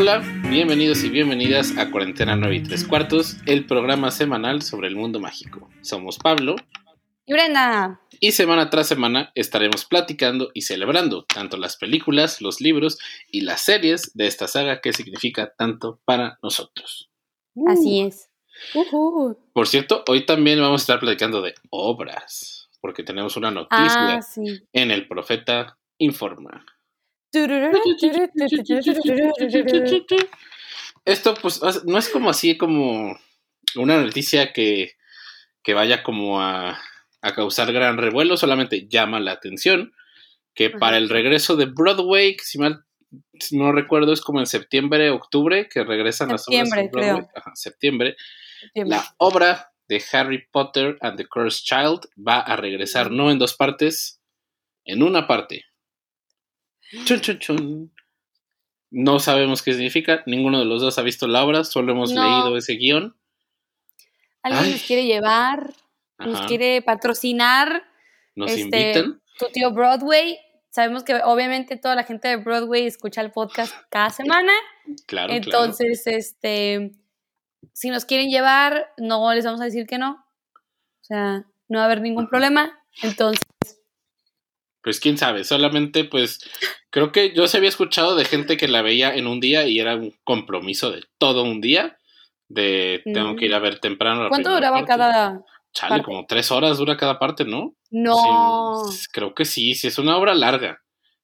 Hola, bienvenidos y bienvenidas a Cuarentena 9 y 3 cuartos, el programa semanal sobre el mundo mágico. Somos Pablo y Brenda. Y semana tras semana estaremos platicando y celebrando tanto las películas, los libros y las series de esta saga que significa tanto para nosotros. Así es. Por cierto, hoy también vamos a estar platicando de obras, porque tenemos una noticia Ah, sí. en El Profeta Informa. Esto pues no es como así como una noticia que, que vaya como a, a, causar gran revuelo, solamente llama la atención que para el regreso de Broadway, si mal si no recuerdo es como en septiembre, octubre, que regresan septiembre, las obras de Broadway. Ajá, septiembre. Septiembre. La obra de Harry Potter and the Cursed Child va a regresar no en dos partes, en una parte. Chun, chun, chun. No sabemos qué significa, ninguno de los dos ha visto la obra, solo hemos No. leído ese guion. Alguien Ay. nos quiere llevar, nos quiere patrocinar. Nos este, invitan. Tu tío Broadway. Sabemos que obviamente toda la gente de Broadway escucha el podcast cada semana. Claro, Entonces, este, si nos quieren llevar, no les vamos a decir que no. O sea, no va a haber ningún problema. Entonces, claro. Pues quién sabe, solamente pues creo que yo se había escuchado de gente que la veía en un día y era un compromiso de todo un día. De tengo que ir a ver temprano. la ¿cuánto duraba parte. cada...? Chale, parte? como tres horas dura cada parte, ¿no? No, Sí, creo que sí, sí es una obra larga.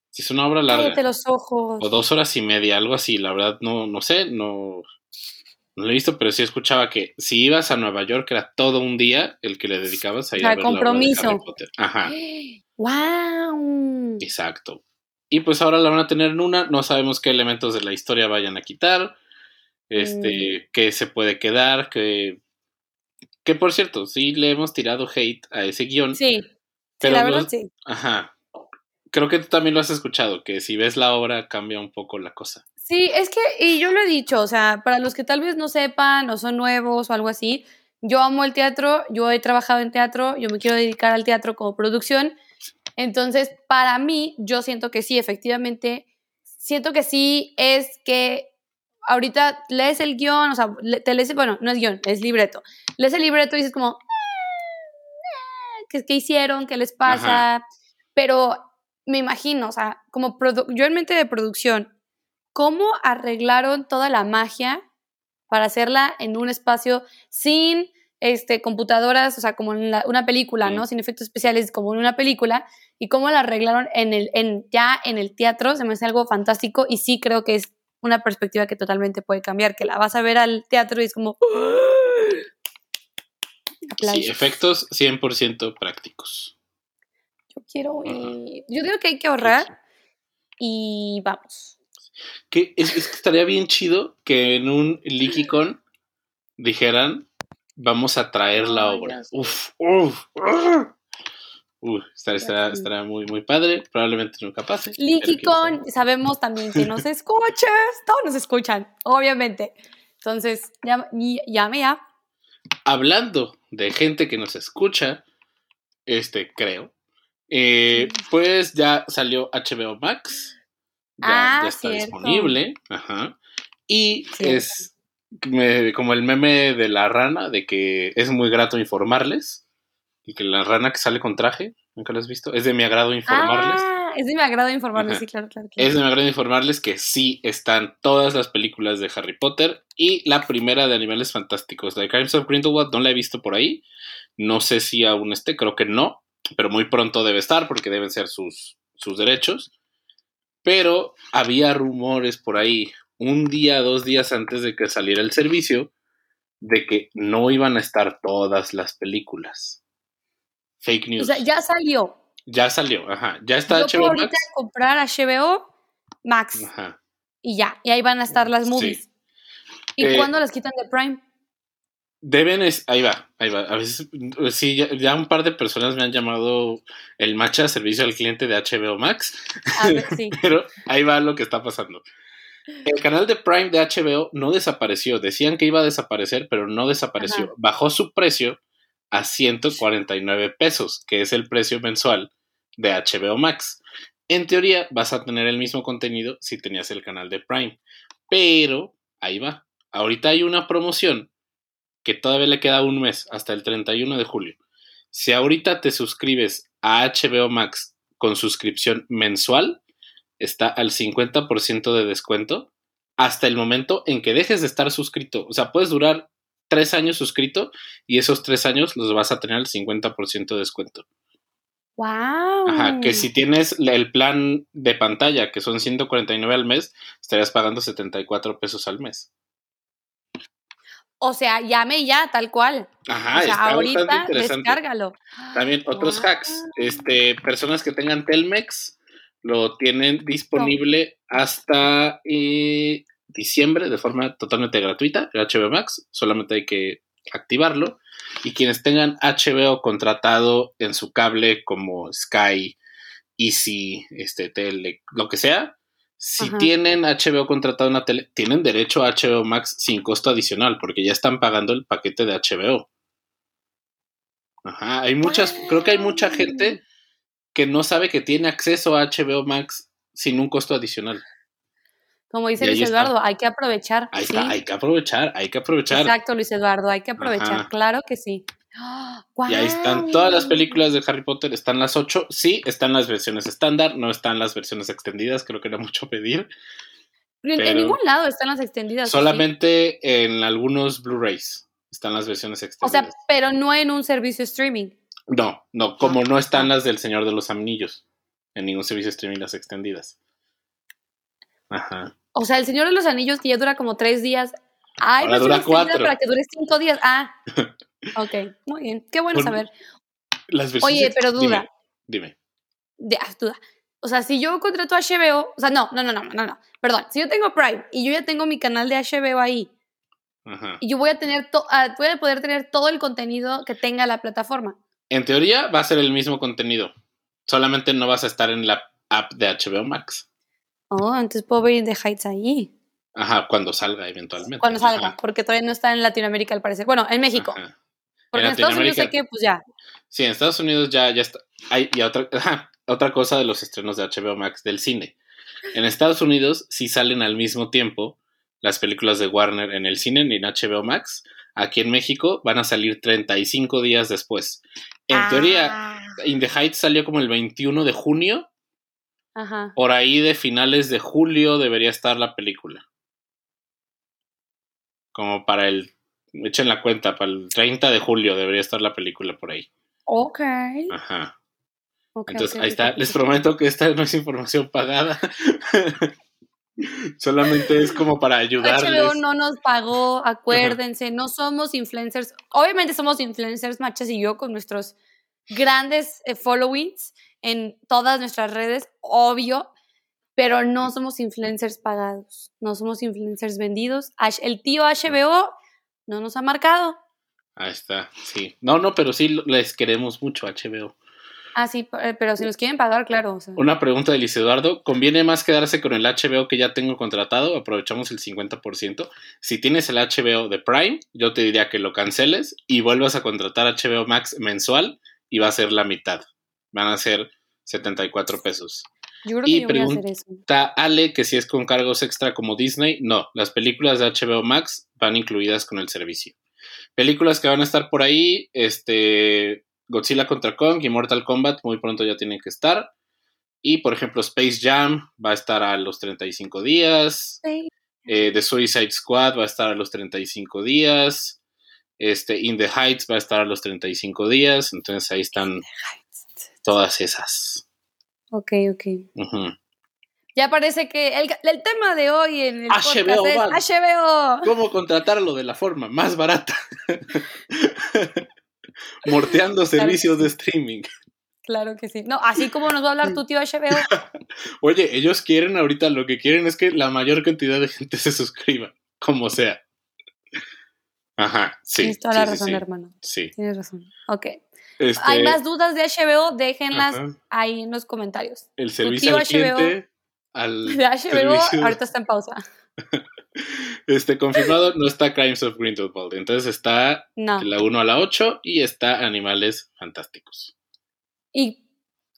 Sí es una obra larga. cállate los ojos. O dos horas y media, algo así. La verdad, no, no sé, no, no lo he visto, pero sí escuchaba que si ibas a Nueva York era todo un día el que le dedicabas a ir O sea, a ver la obra de compromiso. Harry Potter. Ajá, ¡Wow! exacto. Y pues ahora la van a tener en una, no sabemos qué elementos de la historia vayan a quitar, este, qué se puede quedar, que, que por cierto, sí le hemos tirado hate a ese guion, Sí, sí, pero la los- verdad sí. ajá. Creo que tú también lo has escuchado, que si ves la obra cambia un poco la cosa. Sí, es que, y yo lo he dicho, o sea, para los que tal vez no sepan o son nuevos o algo así, yo amo el teatro, yo he trabajado en teatro, yo me quiero dedicar al teatro como producción. Entonces, para mí, yo siento que sí, efectivamente, siento que sí es que ahorita lees el guion, o sea, te lees, bueno, no es guion, es libreto. Lees el libreto y dices como, "Ah, ¿qué, qué hicieron? ¿Qué les pasa? Pero me imagino, o sea, como yo en mente de producción, ¿cómo arreglaron toda la magia para hacerla en un espacio sin este, computadoras, o sea, como en la- una película, ¿no? Sin efectos especiales, como en una película, y cómo la arreglaron en el, en, ya en el teatro, se me hace algo fantástico y sí creo que es una perspectiva que totalmente puede cambiar, que la vas a ver al teatro y es como... Sí, Aplausos. efectos 100% prácticos. Yo quiero ir. Yo digo que hay que ahorrar y vamos. Que es, es que estaría bien chido que en un LeakyCon dijeran vamos a traer la Ay, obra. ya. Uf, uf, uf. Uf, estará, estará, estará muy, muy padre. Probablemente nunca pase. sabe. sabemos también que nos escuchas. Todos nos escuchan, obviamente. Entonces, llame ya. Hablando de gente que nos escucha, este, creo. eh, pues ya salió HBO Max. Ya, Ah, ya está cierto. disponible. Ajá. Y Cierto. es me- como el meme de la rana, de que es muy grato informarles. Y que la rana que sale con traje, nunca lo has visto, es de mi agrado informarles. Ah, es de mi agrado informarles, Ajá. sí, claro, claro. claro. Es de mi agrado informarles que sí están todas las películas de Harry Potter y la primera de Animales Fantásticos, The Crimes of Grindelwald, no la he visto por ahí. No sé si aún esté, creo que no, pero muy pronto debe estar porque deben ser sus, sus derechos. Pero había rumores por ahí, un día, dos días antes de que saliera el servicio, de que no iban a estar todas las películas. Fake O news. sea, ya salió. ya salió, ajá. Ya está Yo puedo HBO ahorita Max. comprar HBO Max Ajá. y ya. Y ahí van a estar las Sí. movies. ¿Y Eh, cuándo las quitan de Prime? Deben, es, ahí va, ahí va. A veces, sí, ya, ya un par de personas me han llamado el matcha servicio al cliente de HBO Max, A ver, sí. pero ahí va lo que está pasando. El canal de Prime de HBO no desapareció. Decían que iba a desaparecer, pero no desapareció. Ajá. Bajó su precio a 149 pesos, que es el precio mensual de HBO Max. En teoría, vas a tener el mismo contenido si tenías el canal de Prime. Pero, ahí va. Ahorita hay una promoción que todavía le queda un mes, hasta el 31 de julio. Si ahorita te suscribes a HBO Max con suscripción mensual, está al 50% de descuento hasta el momento en que dejes de estar suscrito. O sea, puedes durar tres años suscrito y esos tres años los vas a tener al 50% de descuento. ¡Wow! Ajá, que si tienes el plan de pantalla, que son 149 al mes, estarías pagando 74 pesos al mes. O sea, llame ya, tal cual. Ajá, o sea, está ahorita interesante. descárgalo. También otros Wow. hacks. Este, personas que tengan Telmex lo tienen disponible hasta eh, diciembre de forma totalmente gratuita, el HBO Max. Solamente hay que activarlo. Y quienes tengan HBO contratado en su cable como Sky, Easy, este, Tele, lo que sea, si Ajá. tienen HBO contratado en la tele, tienen derecho a HBO Max sin costo adicional, porque ya están pagando el paquete de HBO. Ajá, hay muchas, creo que hay mucha gente que no sabe que tiene acceso a HBO Max sin un costo adicional. Como dice Luis está. Eduardo, hay que aprovechar. Sí. hay que aprovechar, hay que aprovechar. Exacto, Luis Eduardo, hay que aprovechar. Ajá. Claro que sí. ¡Ah! Y ahí están todas las películas de Harry Potter, están las ocho, sí, están las versiones estándar, no están las versiones extendidas, creo que era mucho pedir. En, en pero- ningún lado están las extendidas. ¿sí? Solamente en algunos Blu-rays están las versiones O extendidas. sea, pero no en un servicio streaming. No, no, como no Ah. están las del Señor de los Anillos, en ningún servicio de streaming las extendidas. Ajá. O sea, el Señor de los Anillos que ya dura como tres días. Hay Ahora dura cuatro. para que dure cinco días. Ah, ok, muy bien. Qué bueno Por- saber. Las Oye, pero duda. Dime, dime. De, ah, duda. O sea, si yo contrato HBO, o sea, no, no, no, no, no, no. Perdón, si yo tengo Prime y yo ya tengo mi canal de HBO ahí Ajá. y yo voy a tener, to- ah, voy a poder tener todo el contenido que tenga la plataforma. En teoría va a ser el mismo contenido, solamente no vas a estar en la app de HBO Max. Oh, entonces puedo ver the Heights ahí. Ajá, cuando salga eventualmente. Cuando salga, Ajá, porque todavía no está en Latinoamérica al parecer. Bueno, en México. ajá. Porque En en, Estados Unidos sé que, pues ya. Sí, en Estados Unidos ya, ya está. Hay, y otra, ajá, otra cosa de los estrenos de HBO Max del cine. En Estados Unidos sí salen al mismo tiempo las películas de Warner en el cine y en HBO Max. Aquí en México van a salir 35 días después. En teoría, Ah, In the Heights salió como el 21 de junio. Ajá. Por ahí de finales de julio debería estar la película. Como para el. Echen la cuenta, para el 30 de julio debería estar la película por ahí. Ok. Ajá. ok, Entonces, ahí está. Les prometo que esta no es información pagada. Solamente es como para ayudarles. HBO no nos pagó, acuérdense, no somos influencers. Obviamente somos influencers, Machas y yo, con nuestros grandes eh, followings en todas nuestras redes, obvio, pero no somos influencers pagados, no somos influencers vendidos. El tío HBO no nos ha marcado. Ahí está, sí. No, no, pero sí les queremos mucho HBO. Ah, sí, eh, pero si nos quieren pagar, claro. o sea. Una pregunta de Liz Eduardo. ¿Conviene más quedarse con el HBO que ya tengo contratado? Aprovechamos el 50%. Si tienes el HBO de Prime, yo te diría que lo canceles y vuelvas a contratar HBO Max mensual y va a ser la mitad. Van a ser 74 pesos. Yo creo y que yo voy a hacer pregunta- eso. Ale que si es con cargos extra como Disney, no. Las películas de HBO Max van incluidas con el servicio. Películas que van a estar por ahí, este Godzilla contra Kong y Mortal Kombat muy pronto ya tienen que estar. Y por ejemplo Space Jam va a estar a los 35 días. Sí. Eh, The Suicide Squad va a estar a los 35 días. Este, In the Heights va a estar a los 35 días. Entonces ahí están todas esas. Ok, ok. Ya parece que el, el tema de hoy en el HBO, podcast es. HBO. ¿Cómo contratarlo de la forma más barata? Morteando servicios de streaming. Claro que sí. No, así como nos va a hablar tu tío HBO. Oye, ellos quieren ahorita, lo que quieren es que la mayor cantidad de gente se suscriba, como sea. Ajá, sí. Tienes toda sí, la sí, razón, sí. hermano. Sí. Tienes razón. Ok. Este, Hay más dudas de HBO, déjenlas ajá, ahí en los comentarios. el servicio al HBO al De HBO servicio- ahorita está en pausa. Este, confirmado, no está Crimes of Grindelwald. Entonces está No. la 1 a la 8 y está Animales Fantásticos. Y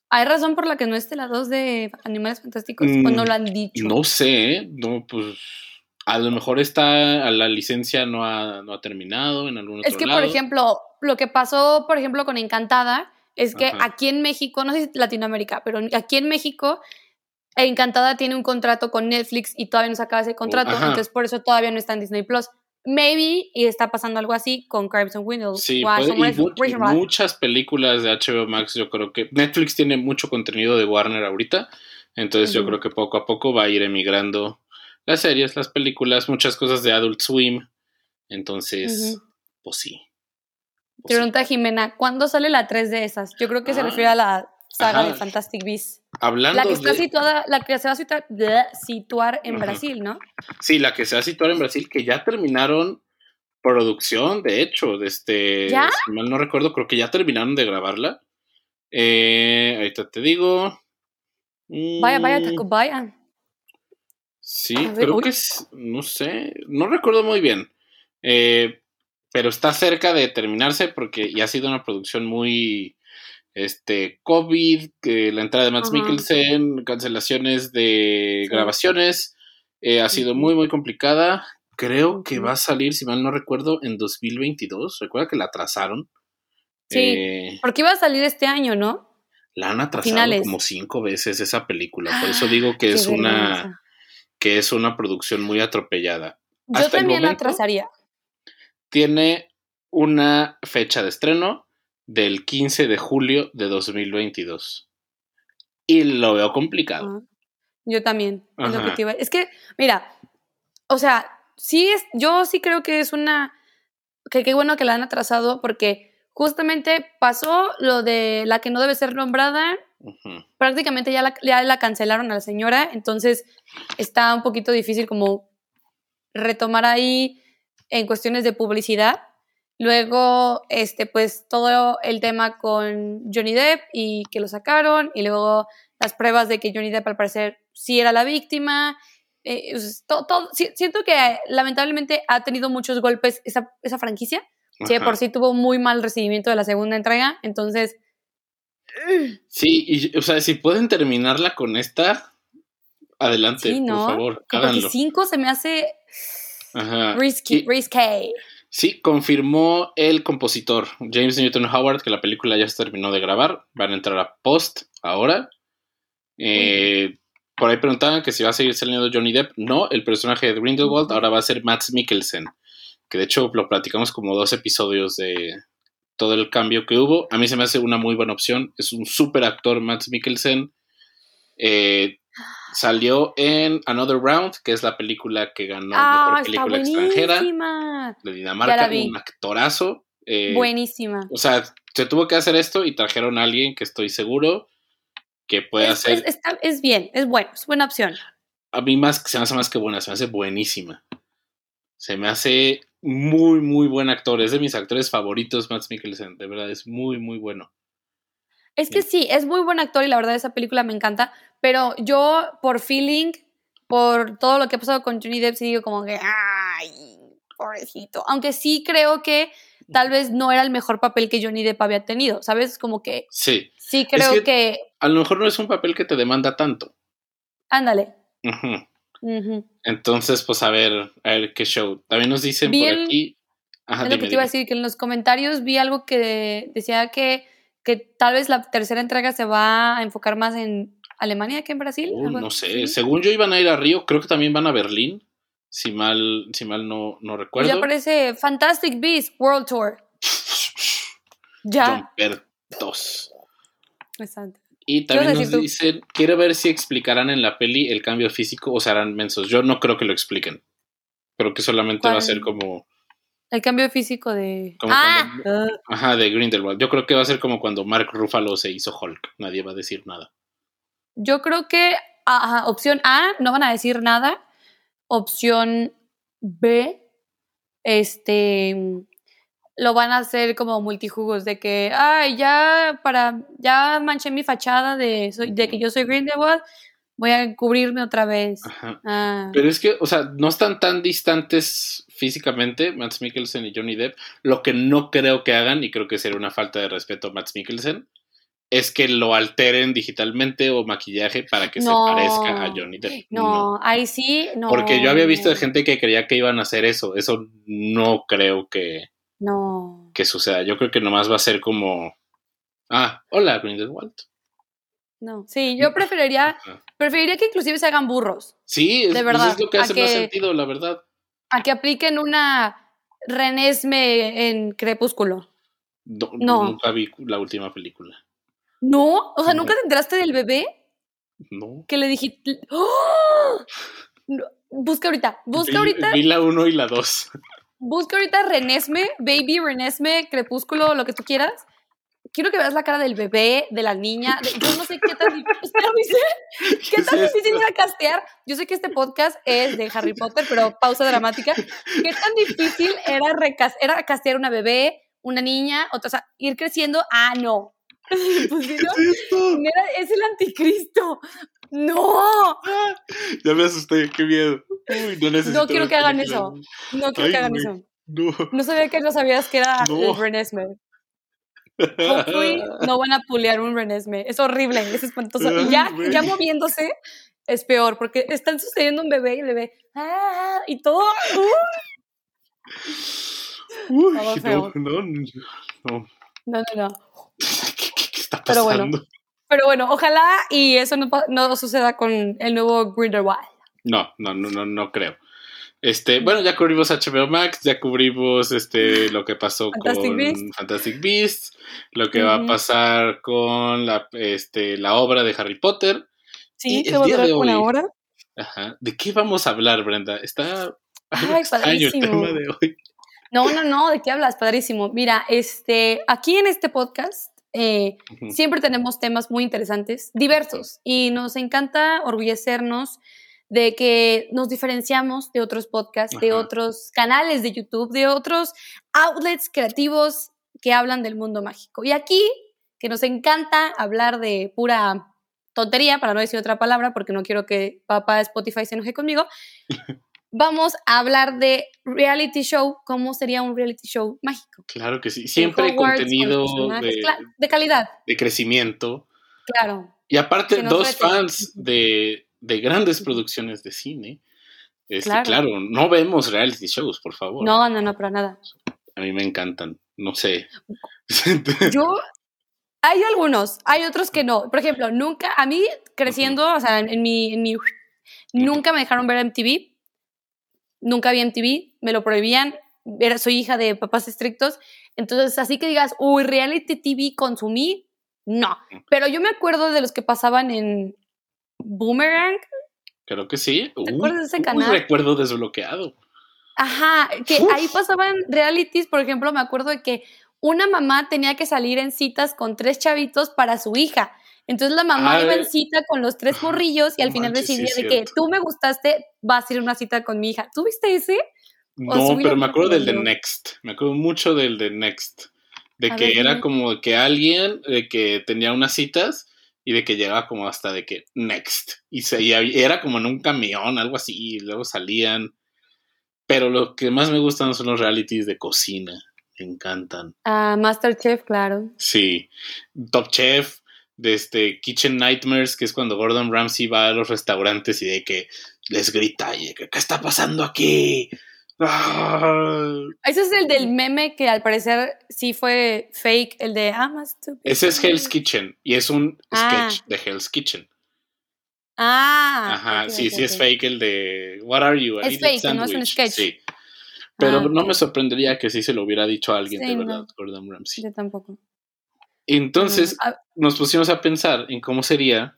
hay razón por la que no esté la 2 de Animales Fantásticos. Mm, o no lo han dicho. No sé, ¿eh? no, pues A lo mejor está, la licencia no ha, no ha terminado en algún otro Es que, lado. por ejemplo, lo que pasó, por ejemplo, con Encantada, es que Ajá. aquí en México, no sé si Latinoamérica, pero aquí en México, Encantada tiene un contrato con Netflix y todavía no se acaba ese contrato, ajá. entonces por eso todavía no está en Disney Plus. Maybe y está pasando algo así con Crimson Window. Sí, puede- y, mu- muchas películas de HBO Max, yo creo que Netflix tiene mucho contenido de Warner ahorita, entonces yo creo que poco a poco va a ir emigrando las series, las películas, muchas cosas de Adult Swim, entonces, pues sí. Pues sí. pregunta Jimena, ¿cuándo sale la 3 de esas? Yo creo que se refiere a la saga Ajá. de Fantastic Beasts. Hablando La que está de- situada, la que se va a situar, bleh, situar en Ajá. Brasil, ¿no? Sí, la que se va a situar en Brasil, que ya terminaron producción, de hecho, de este, ¿Ya? si mal no recuerdo, creo que ya terminaron de grabarla. Eh, ahorita te digo. Vaya, vaya, Mm, taco, vaya. Sí, ver, creo uy. que es, no sé, no recuerdo muy bien. Eh, pero está cerca de terminarse porque ya ha sido una producción muy este COVID, que la entrada de Matt Ajá. Mikkelsen, cancelaciones de Sí. grabaciones, eh, ha sido muy, muy complicada. Creo que va a salir, si mal no recuerdo, en 2022. Recuerda que la atrasaron. Sí. Eh, Porque iba a salir este año, ¿no? la han atrasado Finales. como cinco veces esa película. Por eso digo que es una vergüenza. que es una producción muy atropellada. Yo Hasta también la atrasaría. Tiene una fecha de estreno del 15 de julio de 2022. Y lo veo complicado. Yo también. es lo que Ajá. te iba- Es que, mira, o sea, sí es, yo sí creo que es una, que qué bueno que la han atrasado porque justamente pasó lo de la que no debe ser nombrada, prácticamente ya la, ya la cancelaron a la señora, entonces está un poquito difícil como retomar ahí en cuestiones de publicidad. Luego, este, pues todo el tema con Johnny Depp y que lo sacaron, y luego las pruebas de que Johnny Depp al parecer sí era la víctima. Eh, todo- siento que lamentablemente ha tenido muchos golpes esa, esa franquicia. Sí, de por sí tuvo muy mal recibimiento de la segunda entrega, entonces Sí, y, o sea, si pueden terminarla con esta, adelante, Sí, ¿no? por favor, Sí, porque háganlo. 5 se me hace Ajá. risky, Y- risky. Sí, confirmó el compositor James Newton Howard que la película ya se terminó de grabar. Van a entrar a post ahora. Eh, por ahí preguntaban que si va a seguir saliendo Johnny Depp. No, el personaje de Grindelwald ahora va a ser Matt Mikkelsen. Que de hecho lo platicamos como dos episodios de todo el cambio que hubo. A mí se me hace una muy buena opción. Es un super actor Matt Mikkelsen. Eh, salió en Another Round, que es la película que ganó ah, mejor película extranjera buenísima. de Dinamarca, un actorazo. eh, buenísima. o sea, se tuvo que hacer esto y trajeron a alguien que estoy seguro que puede Es, hacer. es- está- es bien, es bueno, es buena opción. A mí más, se me hace más que buena, se me hace buenísima. Se me hace muy, muy buen actor. Es de mis actores favoritos, Matt Mikkelsen. De verdad, es muy, muy bueno. Es que sí, es muy buen actor y la verdad esa película me encanta, pero yo por feeling, por todo lo que ha pasado con Johnny Depp, sí digo como que, ay, pobrecito. Aunque sí creo que tal vez no era el mejor papel que Johnny Depp había tenido, ¿sabes? Como que Sí. sí creo que- que, A lo mejor no es un papel que te demanda tanto. ándale. Entonces, pues a ver, a ver qué show. También nos dicen por aquí. Ajá, es lo que te iba a decir, que en los comentarios vi algo que decía que, que tal vez la tercera entrega se va a enfocar más en Alemania que en Brasil. Uh, no sé, según yo iban a ir a Río, creo que también van a Berlín, si mal, si mal no, no recuerdo. ya aparece Fantastic Beasts World Tour. Ya. Jumper 2. Exacto. Y ¿Qué ibas a también nos tú? dicen, quiero ver si explicarán en la peli el cambio físico o se harán mensos. Yo no creo que lo expliquen. Creo que solamente va a ser como, El cambio físico de. Como ah, cuando- ajá, de Grindelwald. Yo creo que va a ser como cuando Mark Ruffalo se hizo Hulk. Nadie va a decir nada. Yo creo que ajá, opción A no van a decir nada. Opción B, este lo van a hacer como multijugos de que, ay, ya para, ya manché mi fachada de, soy, de que yo soy Grindelwald, voy a cubrirme otra vez. Ajá. Ah, Pero es que, o sea, no están tan distantes físicamente, Matt Mikkelsen y Johnny Depp. Lo que no creo que hagan, y creo que sería una falta de respeto a Matt Mikkelsen, es que lo alteren digitalmente o maquillaje para que No. se parezca a Johnny Depp. No, ahí sí, no. Porque yo había visto de gente que creía que iban a hacer eso. Eso no creo que, No. que suceda. Yo creo que nomás va a ser como. Ah, hola, Grindelwald. No. Sí, yo preferiría, preferiría que inclusive se hagan burros. Sí, es, De pues verdad, es lo que hace más sentido, la verdad. A que apliquen una Renesme en Crepúsculo. No, No. Nunca vi la última película. ¿No? O sea. ¿nunca te enteraste del bebé? No. Que le dijiste... ¡Oh! No, Busca ahorita, busca vi, ahorita, vi la 1 y la 2. busca ahorita Renesme, Baby Renesme, Crepúsculo, lo que tú quieras. Quiero que veas la cara del bebé, de la niña. de- yo no sé qué tan difícil. ¿Qué tan difícil era castear? Yo sé que este podcast es de Harry Potter, pero pausa dramática. ¿Qué tan difícil era, recas- era castear una bebé, una niña, otra, o sea, ir creciendo? Ah, no. Pues, si no, era- es el anticristo. No, Ya me asusté, qué miedo. Uy, no, no quiero que hagan eso. No quiero Ay, que hagan eso. No. No sabía que no sabías que era No. el Renesme. No van a pulear un Renesme. Es horrible, es espantoso. Y ya, ya moviéndose es peor, porque están sucediendo un bebé y el bebé, ah, y todo. uh. Uy, Estaba no, feo. no, no, no. No, no, no. ¿Qué, qué- qué está Pero bueno. pasando? Pero bueno, ojalá y eso no, no suceda con el nuevo Grindelwald. No, no, no, no, no creo. Este, bueno, ya cubrimos HBO Max, ya cubrimos este lo que pasó Fantastic con Beasts. Fantastic Beasts, lo que va a pasar con la, este, la obra de Harry Potter. Sí, que va a durar de una hoy, hora. Ajá. ¿De qué vamos a hablar, Brenda? Está Ay, extraño el tema de hoy. No, no, no, ¿de qué hablas? Padrísimo. Mira, este, aquí en este podcast eh, siempre tenemos temas muy interesantes, diversos, y nos encanta orgullecernos de que nos diferenciamos de otros podcasts, de otros canales de YouTube, de otros outlets creativos que hablan del mundo mágico. Y aquí, que nos encanta hablar de pura tontería, para no decir otra palabra, porque no quiero que papá Spotify se enoje conmigo, vamos a hablar de reality show, cómo sería un reality show mágico. Claro que sí. Siempre Hogwarts, con contenido de, de calidad, de crecimiento. claro. Y aparte, dos fans de, de grandes producciones de cine. Este, Claro. claro. no vemos reality shows, por favor. No, no, no, para nada. A mí me encantan. No sé. Yo, hay algunos, hay otros que no. Por ejemplo, nunca, a mí creciendo, o sea, en, en mi, en mi, nunca me dejaron ver MTV, nunca vi MTV, me lo prohibían, era, soy hija de papás estrictos, entonces así que digas, uy, reality TV consumí, no. Pero yo me acuerdo de los que pasaban en Boomerang, Creo que sí. ¿Te acuerdas de ese canal? recuerdo desbloqueado. Ajá, que Uf. ahí pasaban realities, por ejemplo, me acuerdo de que una mamá tenía que salir en citas con tres chavitos para su hija. Entonces la mamá Ah, iba en eh. cita con los tres morrillos y No al final manches, sí decidía de que tú me gustaste, vas a ir a una cita con mi hija. ¿Tú viste ese? No, pero me acuerdo del de. Next. Me acuerdo mucho del de Next. De A que ver, era dime. como que alguien de que tenía unas citas y de que llegaba como hasta de que Next. Y, se, y era como en un camión, algo así, y luego salían. Pero lo que más me gustan son los realities de cocina. Me encantan. Ah, Masterchef, claro. Sí. Top Chef, de este Kitchen Nightmares, que es cuando Gordon Ramsay va a los restaurantes y de que les grita, y de que, ¿qué está pasando aquí? ¡Ah! Ese es el del meme que al parecer sí fue fake, el de ah, más stupid. Ese es Hell's Kitchen y es un Ah. sketch de Hell's Kitchen. Ah. Ajá, sí, sí es fake el de What are you? Es a fake, no es un sandwich. sketch. Sí. Pero Ah, no me sorprendería que sí se lo hubiera dicho a alguien Sí, de no. verdad, Gordon Ramsay. Yo tampoco. Entonces Ah, nos pusimos a pensar en cómo sería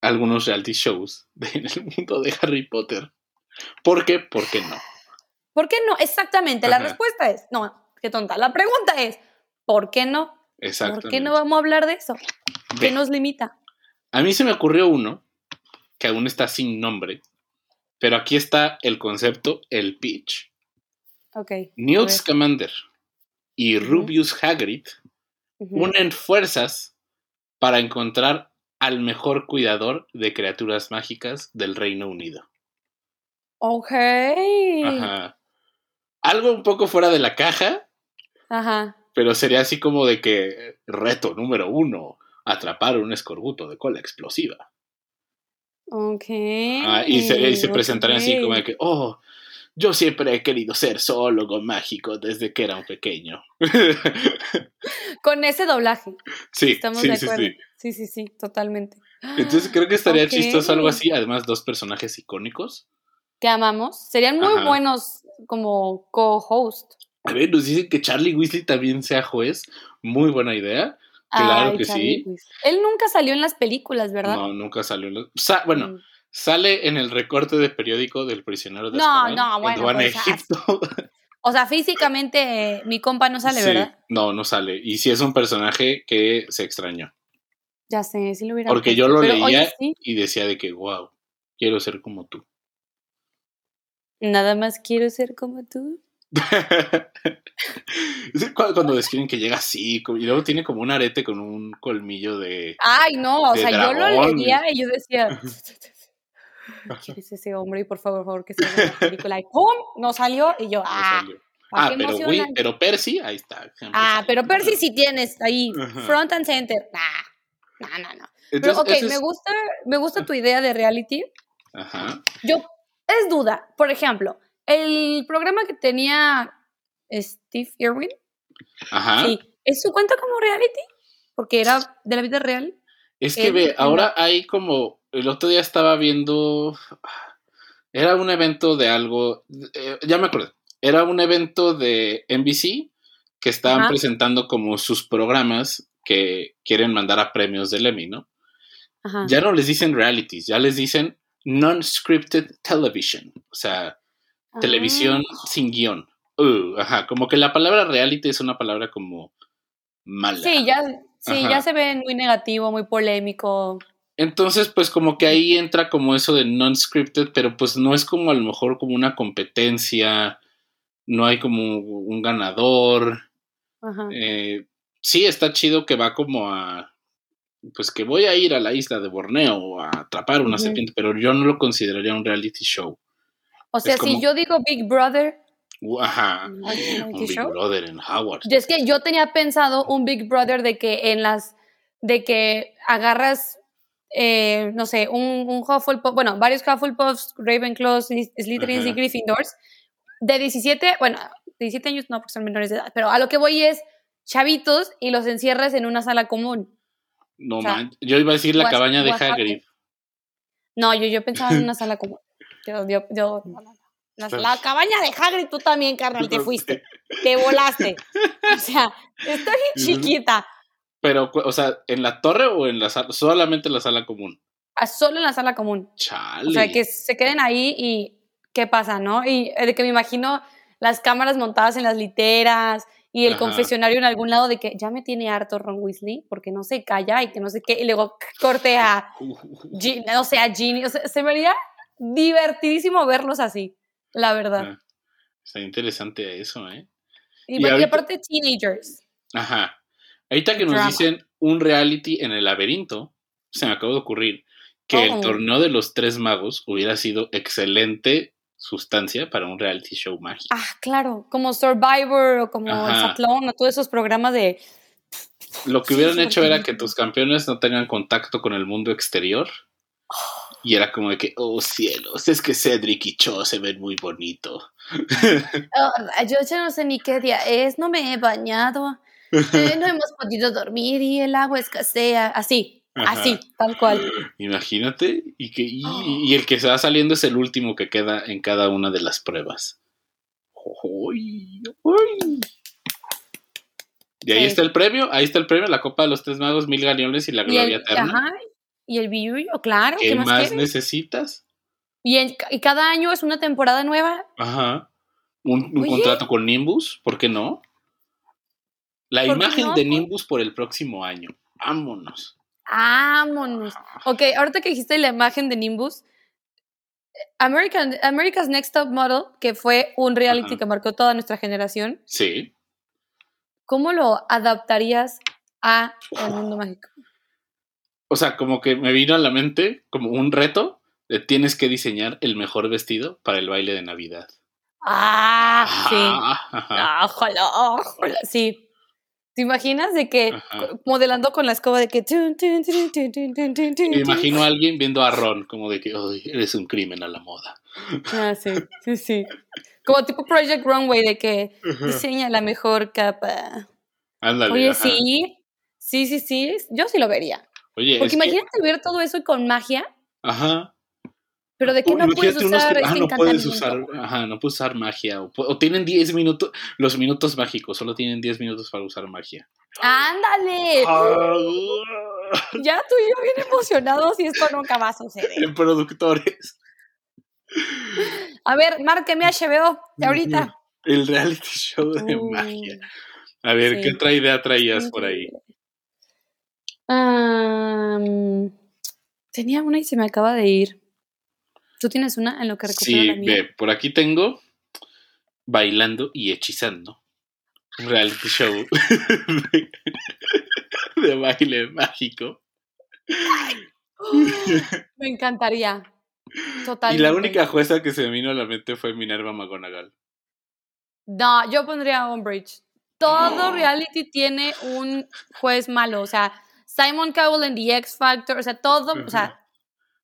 algunos reality shows en el mundo de Harry Potter. ¿Por qué? ¿Por qué no? ¿Por qué no? Exactamente, la respuesta es, no, qué tonta. La pregunta es, ¿por qué no? Exactamente. ¿Por qué no vamos a hablar de eso? ¿Qué nos limita? A mí se me ocurrió uno que aún está sin nombre, pero aquí está el concepto, el pitch. Ok. Newt. Scamander y. Rubius Hagrid Unen fuerzas para encontrar al mejor cuidador de criaturas mágicas del Reino Unido. Ok. Ajá. Ajá. Algo un poco fuera de la caja, pero sería así como de que reto número uno. atrapar un escorbuto de cola explosiva. Ok. Ah, y se, y se ok. presentarían así como de que, oh, yo siempre he querido ser zoólogo mágico desde que era un pequeño. Con ese doblaje. sí, Estamos sí, de sí, acuerdo. sí. Sí, sí, sí, totalmente. Entonces creo que estaría Ok. chistoso algo así. Además, dos personajes icónicos. Que amamos. Serían muy Ajá. buenos como co-host. A ver, nos dicen que Charlie Weasley también sea juez. Muy buena idea. Claro Ay, que Charlie sí. Weasley. Él nunca salió en las películas, ¿verdad? No, nunca salió. en la- Sa- bueno, Mm. Sale en el recorte de periódico del prisionero de No, Azkaban, no, bueno, pues, Egipto. O sea, físicamente eh, mi compa no sale, Sí, ¿verdad? No, no sale. Y sí es un personaje que se extrañó. Ya sé, sí lo hubiera Porque yo lo pero, leía oye, sí, y decía de que, wow, quiero ser como tú. nada más quiero ser como tú. Cuando describen que llega así, y luego tiene como un arete con un colmillo de. Ay, no, o sea, yo lo leía y yo decía, ¿quién es ese hombre? Y por favor, por favor, que salga la película. Y ¡pum! No salió y yo, ah, salió. ¿a Ah, qué pero, pero Percy, ahí está. Ah, sale. pero Percy sí tienes ahí, Ajá. front and center. Nah, no, no, no. Pero, Entonces, ok, ese me es- gusta, me gusta tu idea de reality. Ajá. Yo, es duda. Por ejemplo, el programa que tenía Steve Irwin, Ajá. sí, ¿eso cuenta como reality? Porque era de la vida real. Es que Él ve, ahora hay como. El otro día estaba viendo. Era un evento de algo. eh, ya me acuerdo. Era un evento de NBC que estaban Ajá. presentando como sus programas que quieren mandar a premios del Emmy, ¿no? Ajá. Ya no les dicen realities, ya les dicen non-scripted television. O sea, televisión Ah. sin guion. Uh, ajá, como que la palabra reality es una palabra como mala. Sí, ya, sí, ya se ve muy negativo, muy polémico. Entonces, pues como que ahí entra como eso de non-scripted, pero pues no es como a lo mejor como una competencia, no hay como un ganador. Ajá. Eh, sí, está chido que va como a, pues que voy a ir a la isla de Borneo a atrapar una serpiente, pero yo no lo consideraría un reality show. O sea, si yo digo Big Brother, Uh, Ajá, ¿un Big show? Brother en Howard. Y es que yo tenía pensado un Big Brother de que en las, de que agarras, eh, no sé, un, un Hufflepuff, bueno, varios Hufflepuffs, Ravenclaws, Sly- Slytherins y. Gryffindors, de 17, bueno, de 17 años no, porque son menores de edad, pero a lo que voy es chavitos y los encierras en una sala común. No o sea, man, yo iba a decir la cabaña de. Hagrid. No, yo, yo pensaba en una sala común. Yo, yo, yo- no, no, no. La, la cabaña de Hagrid, tú también, carnal, te fuiste, te volaste. O sea, bien chiquita. Pero, o sea, ¿en la torre o en la sala? Solamente en la sala común. Ah, Solo en la sala común. Chale. O sea, que se queden ahí y qué pasa, ¿no? Y eh, de que me imagino las cámaras montadas en las literas y el Ajá. confesionario en algún lado de que ya me tiene harto Ron Weasley porque no se calla y que no sé qué. Y luego corte a, no sé, a Ginny. O sea, se me haría divertidísimo verlos así, la verdad. Ah, Está interesante eso, ¿eh? Y, y y ahorita- aparte, teenagers. Ajá. Ahorita que nos Drama. dicen un reality en el laberinto, se me acaba de ocurrir que el Oh. torneo de los tres magos hubiera sido excelente sustancia para un reality show mágico. Ah, claro, como Survivor o como Ajá. Exatlón o todos esos programas de. Lo que hubieran hecho era que tus campeones no tengan contacto con el mundo exterior. Y era como de que, oh cielos, es que Cedric y Cho se ven muy bonito. "Ah, yo ya no sé ni qué día es, no me he bañado, eh, no hemos podido dormir y el agua escasea. Así, Ajá. así, tal cual. Imagínate. Y, que, y, Oh. y el que se va saliendo es el último que queda en cada una de las pruebas. Uy, uy. Y ahí Sí. está el premio, ahí está el premio, la Copa de los Tres Magos, Mil Galeones y la Y Gloria el, Eterna. ajá, y el billuyo, claro. ¿Qué, ¿Qué, más, necesitas? Y, en- y cada año es una temporada nueva. Ajá. Un, contrato con Nimbus, ¿por qué no? La ¿Por qué imagen no? de Nimbus por el próximo año. Vámonos. Vámonos. Ok, ahorita que dijiste la imagen de Nimbus, American, America's Next Top Model, que fue un reality que marcó toda nuestra generación, Sí. ¿cómo lo adaptarías a el mundo mágico? O sea, como que me vino a la mente como un reto de tienes que diseñar el mejor vestido para el baile de Navidad. Ah, sí. Ah. Ah, ojalá, ojalá, sí. ¿Te imaginas de que modelando con la escoba de que... Me imagino a alguien viendo a Ron como de que Ay, eres un crimen a la moda. Ah, sí, sí, sí. Como tipo Project Runway de que diseña la mejor capa. Ándale. Oye, sí, sí, sí, sí, yo sí lo vería. Oye, Porque imagínate que... ver todo eso con magia. Ajá pero de que no puedes Imagínate unos usar que- este ah, no puedes usar, ajá, no puedes usar magia. O, tienen 10 minutos, los minutos mágicos, solo tienen 10 minutos para usar magia. ¡Ándale! Ah, Ya tú y yo bien emocionados y esto nunca va a suceder. en productores. A ver, márqueme HBO de ahorita. El reality show de Uy, magia. A ver, sí. ¿qué otra idea traías por ahí? tenía una y se me acaba de ir. ¿Tú tienes una en lo que recupero Sí, la mía? ve, por aquí tengo Bailando y Hechizando. Un reality show de, de baile mágico. Me encantaría. Y Totalmente. la única jueza que se me vino a la mente fue Minerva McGonagall. No, yo pondría a Umbridge. Todo reality tiene un juez malo. O sea, Simon Cowell en The X Factor. O sea, todo. O sea,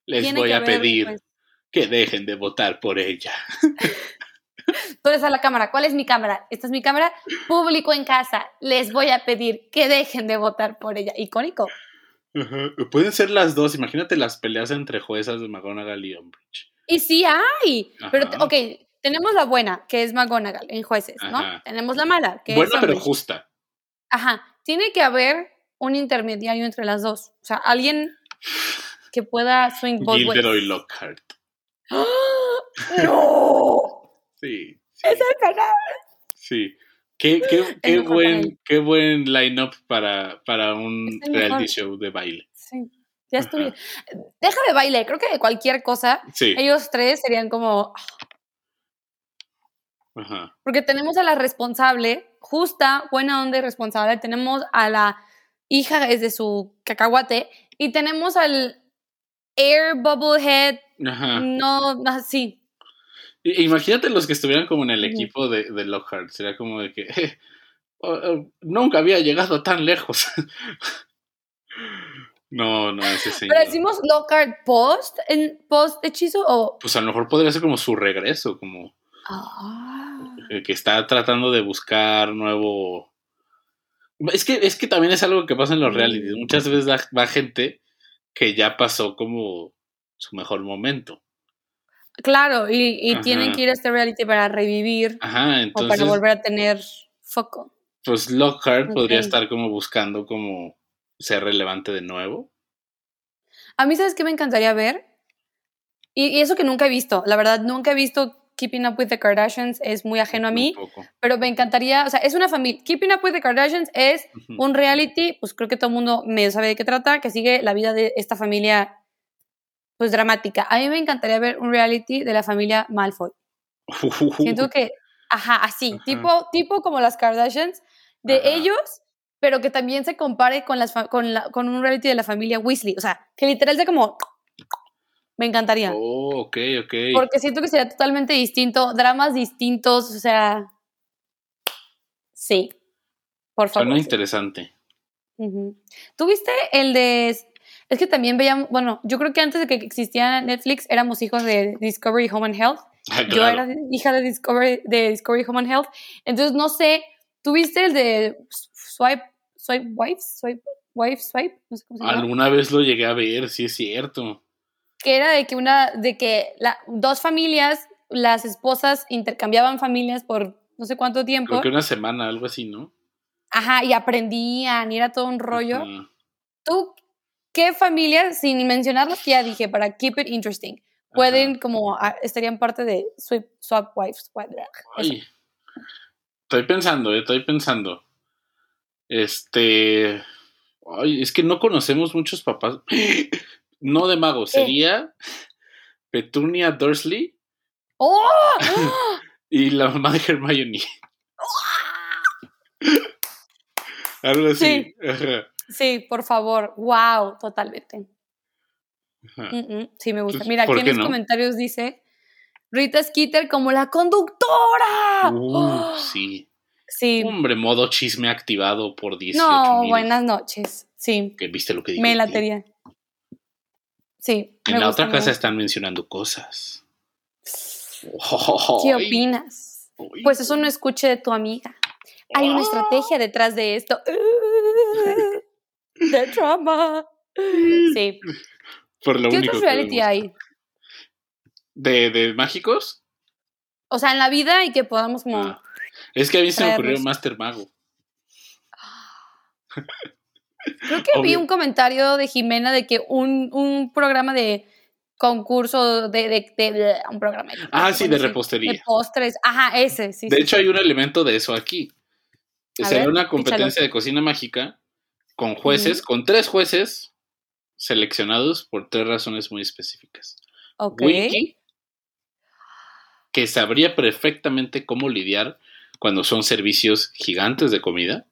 Les voy a pedir juez. Que dejen de votar por ella. Tú eres a la cámara. ¿Cuál es mi cámara? Esta es mi cámara. Público en casa. Les voy a pedir que dejen de votar por ella. Icónico. Pueden ser las dos. Imagínate las peleas entre juezas de McGonagall y Umbridge. Y sí hay. Pero, ok, tenemos la buena, que es McGonagall, en jueces, ¿no? Ajá. Tenemos la mala, que Buena es pero Umbridge. justa. Ajá. Tiene que haber un intermediario entre las dos. O sea, alguien que pueda swing both ways. Gilderoy Lockhart. ¡Ah! ¡No! Sí. ¡Es el penal! Sí. Qué, qué, qué buen, qué buen line-up para, para un Es reality mejor. show de baile. Sí, ya. Ajá. Deja de baile, creo que de cualquier cosa, Sí. ellos tres serían como. Ajá. Porque tenemos a la responsable, justa, buena onda y responsable. Tenemos a la hija desde su cacahuate. Y tenemos al Air Bubblehead. Ajá. No, así. Imagínate los que estuvieran como en el equipo de, de Lockhart. Sería como de que "Eh, oh, oh, nunca había llegado tan lejos. no, no, ese señor. Pero decimos Lockhart post, en post hechizo o. Pues a lo mejor podría ser como su regreso, como Ah. que está tratando de buscar nuevo. Es que, es que también es algo que pasa en los realities. Muchas veces va gente que ya pasó como su mejor momento. Claro, y, y tienen que ir a este reality para revivir Ajá, o para volver a tener foco. pues Lockhart podría estar como buscando como ser relevante de nuevo. A mí, ¿sabes qué me encantaría ver? Y, y eso que nunca he visto, la verdad, nunca he visto Keeping Up with the Kardashians, es muy ajeno a mí, pero me encantaría, o sea, es una familia. Keeping Up with the Kardashians es un reality, pues creo que todo el mundo medio sabe de qué trata, que sigue la vida de esta familia, pues dramática. A mí me encantaría ver un reality de la familia Malfoy. Siento que, ajá, así, Ajá. tipo, tipo como las Kardashians, de Ajá. ellos, pero que también se compare con, las con, la- con un reality de la familia Weasley. O sea, que literal sea como. Me encantaría. Oh, ok, ok. Porque siento que sería totalmente distinto, dramas distintos, o sea. Sí. Por favor. Suena sí. interesante. Ujú. ¿Tú viste el de.? Es que también veíamos. Bueno, yo creo que antes de que existiera Netflix éramos hijos de Discovery Home and Health. Ah, Yo era hija de Discovery, de Discovery Home and Health. Entonces, no sé, ¿tuviste el de Swipe, Swipe Wives? Swipe, Wife, Swipe, no sé cómo se llama. Alguna vez lo llegué a ver, sí es cierto. Que era de que una, de que la, dos familias, las esposas intercambiaban familias por no sé cuánto tiempo. Creo que una semana, algo así, ¿no? Ajá, y aprendían, y era todo un rollo. ¿Tú qué familia, sin mencionar las que ya dije, para keep it interesting, pueden Ajá. como, ah, estarían parte de Swap, swap Wives? Ay, estoy pensando, eh, estoy pensando. Este. Ay, es que no conocemos muchos papás. No de mago, sería Petunia Dursley ¡Oh! Y la mamá de Hermione. Algo así. Ajá, Sí, por favor. Wow, totalmente. Sí, me gusta. Mira, ¿por aquí en los no? comentarios dice Rita Skeeter como la conductora. Uh, ¡Oh! sí. Sí. Hombre, modo chisme activado por 18 No, mil. buenas noches. Sí, Que viste lo que dije. me latería. Sí. En me la gusta, otra casa están mencionando cosas. ¿Qué opinas? Pues eso no escuche de tu amiga. Hay una Ah. estrategia detrás de esto. De drama. Sí. Por lo ¿Qué único otros que reality hay? ¿De, de mágicos? O sea, en la vida y que podamos como... Ah. Es que a mí se me ocurrió. Master Mago. Creo que vi un comentario de Jimena de que un, un programa de concurso de, de, de- de- un programa de, Ah, sí, de ¿cómo se- repostería. de postres ajá ese sí De sí, hecho, sí. hay un elemento de eso aquí. A Será ver, una competencia échalo. de cocina mágica con jueces, con tres jueces seleccionados por tres razones muy específicas. Ok. Wiki, que sabría perfectamente cómo lidiar cuando son servicios gigantes de comida,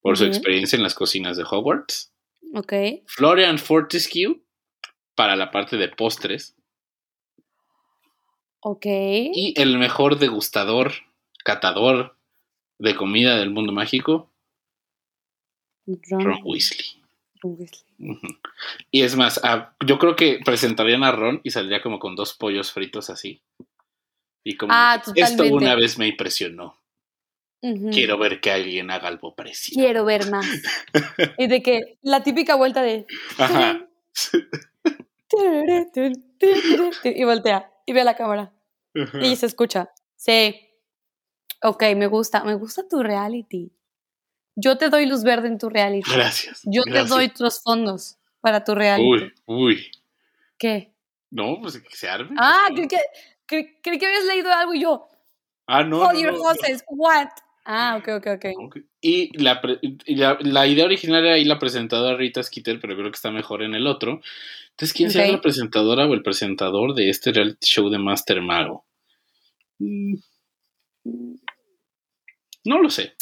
por su experiencia en las cocinas de Hogwarts. ok Florian Fortescue, para la parte de postres. ok Y el mejor degustador, catador de comida del mundo mágico, Ron- Ron Weasley. Ron Weasley. Ujú. Y es más, ah, yo creo que presentarían a Ron y saldría como con dos pollos fritos así. Y como Ah, esto una vez me impresionó. Quiero ver que alguien haga algo parecido. Quiero ver más y de que la típica vuelta de Ajá. y voltea y ve a la cámara y se escucha sí ok me gusta me gusta tu reality yo te doy luz verde en tu reality Gracias. Yo gracias. te doy los fondos para tu reality. Uy, uy. ¿Qué? No, pues que se arme. Ah, creí que, creí, creí que habías leído algo y yo. Ah, no. Hold no, your no. horses. What? Ah, ok, ok, ok. Ok. Y, la, y la, la idea original era ahí la presentadora Rita Skeeter, pero creo que está mejor en el otro. Entonces, ¿quién será la presentadora o el presentador de este reality show de Master Mago? Mm, No lo sé.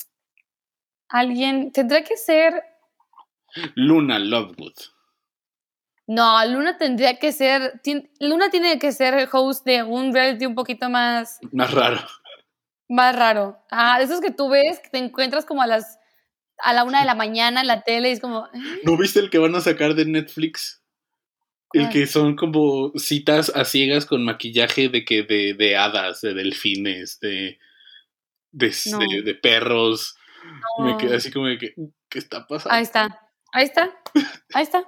Alguien tendrá que ser. Luna Lovewood. No, Luna tendría que ser. Luna tiene que ser el host de un reality un poquito más, Más raro. más raro. Ah, esos que tú ves, que te encuentras como a las. a la una de la mañana en la tele y es como. "Eh, ¿No viste el que van a sacar de Netflix? El que son como citas a ciegas con maquillaje de que de, de hadas, de delfines, de, de, No. de- de perros. Me quedé así como de que, ¿qué está pasando? Ahí está. Ahí está. Ahí está.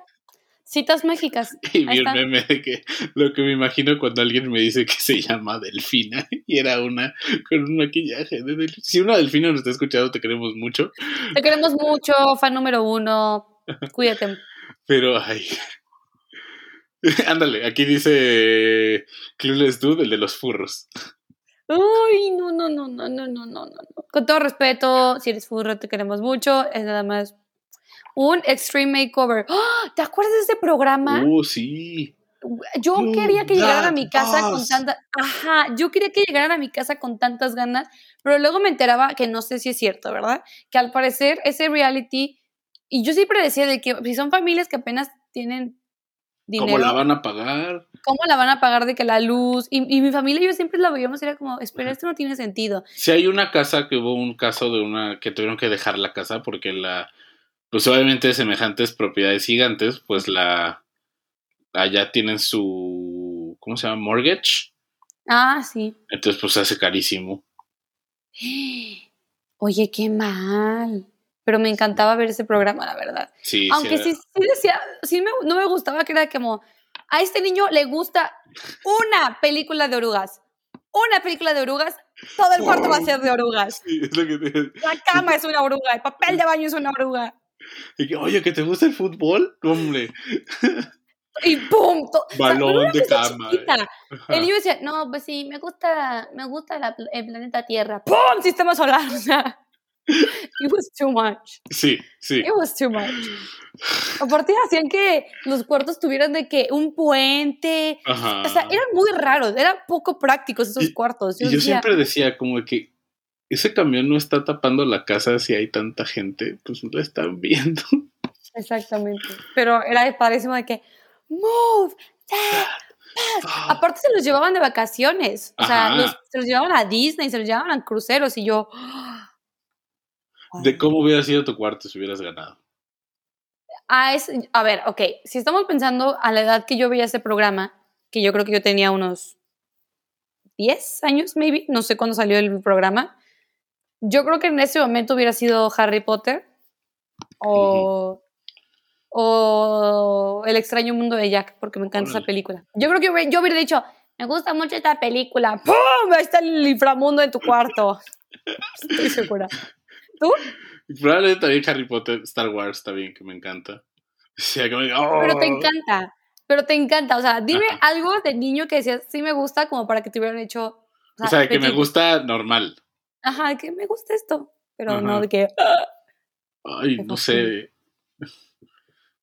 Citas mágicas. Y vi está. meme de que lo que me imagino cuando alguien me dice que se llama Delfina y era una con un maquillaje de delfina. Si una delfina nos está escuchando, te queremos mucho, Te queremos mucho, fan número uno. Cuídate. pero ay. Ándale, aquí dice Clueless Dude, el de los furros. Uy, no, no, no, no, no, no, no, no. Con todo respeto, si eres furro, te queremos mucho. Es nada más un extreme makeover. ¡Ah! ¿Te acuerdas de ese programa? Uh, sí. Yo quería que llegaran a mi casa con tantas. Ajá, yo quería que llegaran a mi casa con tantas ganas, pero luego me enteraba que no sé si es cierto, ¿verdad? Que al parecer ese reality. Y yo siempre decía de que si son familias que apenas tienen dinero. ¿Cómo la van a pagar? ¿Cómo la van a pagar de que la luz? Y, y mi familia y yo siempre la veíamos y era como, espera, esto no tiene sentido. Si hay una casa que hubo un caso de una que tuvieron que dejar la casa porque la, pues obviamente de semejantes propiedades gigantes, pues la, allá tienen su, ¿cómo se llama? Mortgage. Ah, sí. Entonces pues hace carísimo. Oye, qué mal. Pero me encantaba ver ese programa, la verdad. Sí, Aunque sí. sí, sí decía, sí me- no me gustaba que era como, a este niño le gusta una película de orugas. Una película de orugas, todo el cuarto va a ser de orugas. Sí, es lo que te- La cama es una oruga, el papel de baño es una oruga. y que, Oye, ¿que te gusta el fútbol? Hombre, Y ¡pum! To- o sea, balón de cama. El niño decía, no, pues sí, me gusta, me gusta la- el planeta Tierra. ¡Pum! Sistema solar. O sea, it was too much. Sí, sí. It was too much. Aparte hacían que los cuartos tuvieran de que un puente. Ajá. O sea, eran muy raros, eran poco prácticos esos Y- cuartos. Y yo decía, siempre decía como que ese camión no está tapando la casa si hay tanta gente, pues no la están viendo. Exactamente. Pero era padrísimo de que, move, dad, Aparte se los llevaban de vacaciones. O sea, los- se los llevaban a Disney, se los llevaban a cruceros y yo, de cómo hubiera sido tu cuarto si hubieras ganado. Ah, es, a ver, ok, si estamos pensando a la edad que yo veía ese programa, que yo creo que yo tenía unos 10 años, maybe, no sé cuándo salió el programa, yo creo que en ese momento hubiera sido Harry Potter o, o El extraño mundo de Jack, porque me encanta esa película. Yo creo que yo, yo hubiera dicho, me gusta mucho esta película, ¡pum! Ahí está el inframundo en tu cuarto. Estoy segura. ¿Tú? Probablemente también Harry Potter, Star Wars también, que me encanta. Pero te encanta, pero te encanta. O sea, dime algo de niño que decías, sí me gusta, como para que te hubieran hecho. O sea, que me gusta normal. Ajá, que me gusta esto, pero no de que. Ay, no sé.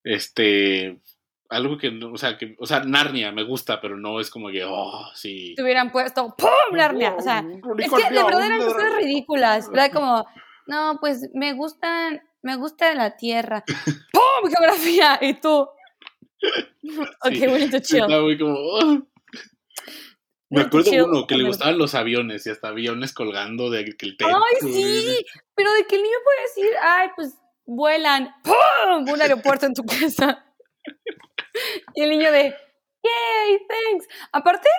Este. Algo que, o sea, que, o sea, Narnia me gusta, pero no es como que, oh, sí. Te hubieran puesto, ¡pum! Narnia. O sea, es que de verdad eran cosas ridículas. Era como, no, pues me gustan, me gusta la tierra. ¡Pum! Geografía. Y tú. ok, sí, bonito chill. Estaba muy como. Oh". Me acuerdo uno que le gustaban los aviones y hasta aviones colgando de que el techo. ¡Ay, sí! Pero de que el niño puede decir, ay, pues vuelan. ¡Pum! Un aeropuerto en tu casa. y el niño de, ¡yay! ¡Thanks! Aparte,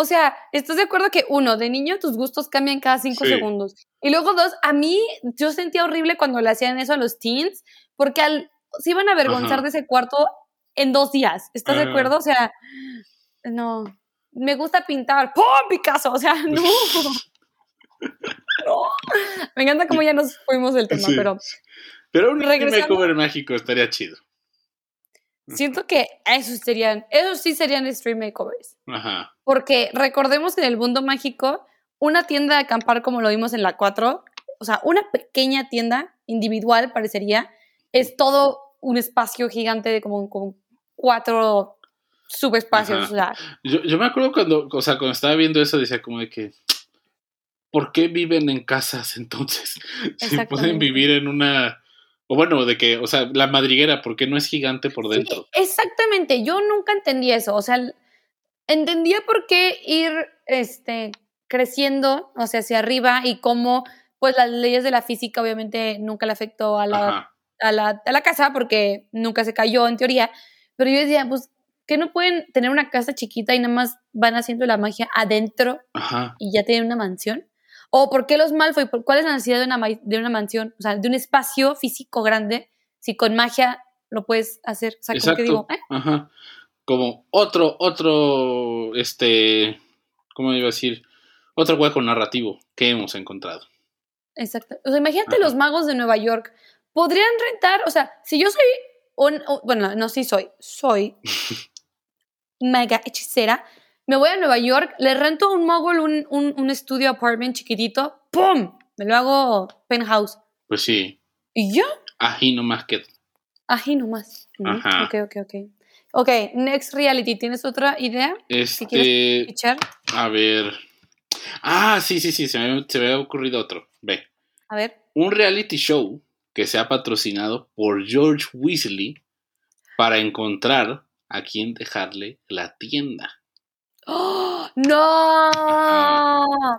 o sea, ¿estás de acuerdo que uno, de niño tus gustos cambian cada cinco segundos? Y luego dos, a mí yo sentía horrible cuando le hacían eso a los teens, porque al, se iban a avergonzar de ese cuarto en dos días. ¿Estás de acuerdo? O sea, no. Me gusta pintar. ¡Pum! Picasso. O sea, no. no. Me encanta cómo ya nos fuimos del tema, pero. Pero un makeover mágico estaría chido. Siento que eso serían, esos sí serían stream makeovers. Ajá. Porque recordemos que en el mundo mágico, una tienda de acampar como lo vimos en la 4, o sea, una pequeña tienda individual parecería, es todo un espacio gigante de como, como cuatro subespacios. O sea. yo, yo, me acuerdo cuando, o sea, cuando estaba viendo eso, decía como de que, ¿por qué viven en casas entonces? Si pueden vivir en una o bueno, de que, o sea, la madriguera, ¿por qué no es gigante por dentro? exactamente, yo nunca entendí eso. O sea, entendía por qué ir este, creciendo, o sea, hacia arriba y cómo, pues las leyes de la física obviamente nunca le afectó a la, a la, a la casa porque nunca se cayó en teoría. Pero yo decía, pues, ¿qué no pueden tener una casa chiquita y nada más van haciendo la magia adentro y ya tienen una mansión? ¿O por qué los Malfoy? ¿Cuál es la necesidad de una, de una mansión? O sea, de un espacio físico grande, si con magia lo puedes hacer. O sea, como que digo, ¿eh? Ajá. Como otro, otro, este, ¿cómo iba a decir? Otro hueco narrativo que hemos encontrado. Exacto. O sea, imagínate los magos de Nueva York. Podrían rentar, o sea, si yo soy, un, bueno, no, sí soy, soy mega hechicera, me voy a Nueva York, le rento a un mogul un, un, estudio apartment chiquitito, ¡pum! Me lo hago penthouse. Pues sí. ¿Y yo? Ají nomás quedo. Ají nomás. Mm, Ajá. Ok, ok, ok. Ok, next reality. ¿Tienes otra idea? Este, quieres A ver. Ah, sí, sí, sí, se me, se me ha ocurrido otro. Ve. A ver. Un reality show que sea patrocinado por George Weasley para encontrar a quién dejarle la tienda. ¡Oh! ¡No!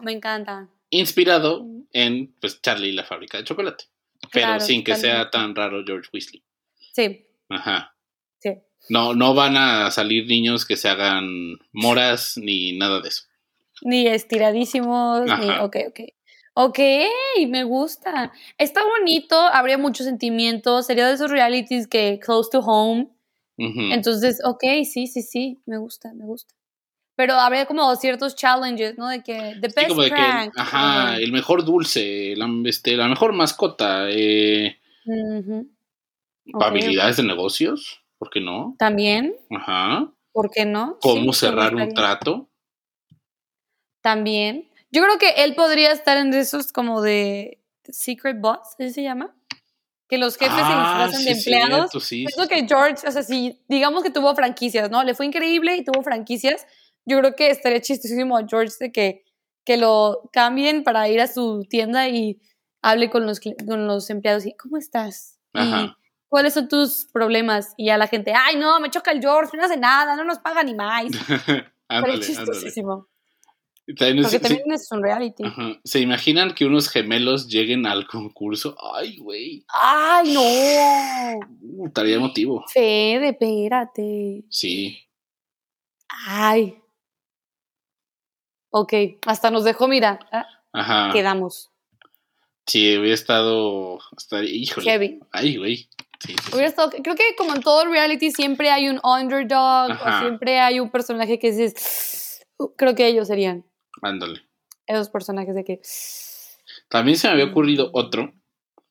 Me encanta. Inspirado en pues Charlie y la fábrica de chocolate. Pero sin que sea tan raro George Weasley. Sí. Ajá. Sí. No, no van a salir niños que se hagan moras ni nada de eso. Ni estiradísimos, ni. Ok, ok. Ok, me gusta. Está bonito, habría muchos sentimientos. Sería de esos realities que close to home. Entonces, ok, sí, sí, sí, me gusta, me gusta pero habría como ciertos challenges, ¿no? De que the best como de que, ajá, el mejor dulce, la, este, la mejor mascota, eh, habilidades de negocios, ¿por qué no? También. Ajá. ¿Por qué no? ¿Cómo cerrar un trato? También. Yo creo que él podría estar en esos como de Secret Boss, ¿ese se llama? Que los jefes se ah, disfrazan de empleados. Cierto, que George, o sea, si digamos que tuvo franquicias, ¿no? Le fue increíble y tuvo franquicias yo creo que estaría chistosísimo a George de que, que lo cambien para ir a su tienda y hable con los, con los empleados y, ¿cómo estás? ¿Cuáles son tus problemas? Y a la gente, ay, no, me choca el George, no hace nada, no nos paga ni más. Pero chistosísimo. También es- Porque sí, también es un reality. ajá. ¿Se imaginan que unos gemelos lleguen al concurso? Ay, güey. ¡Ay, no! Uh, estaría emotivo. Fede, espérate. Sí. Ay. Ok, hasta nos dejó, mira. ah, Ajá. Quedamos. Sí, hubiera estado. estaría- híjole. Heavy. Ay, güey. Sí, sí, sí. Hubiera estado- creo que como en todo reality siempre hay un underdog Ajá. o siempre hay un personaje que dices, "Uh", creo que ellos serían Ándale. esos personajes de que, También se me había Mm. ocurrido otro,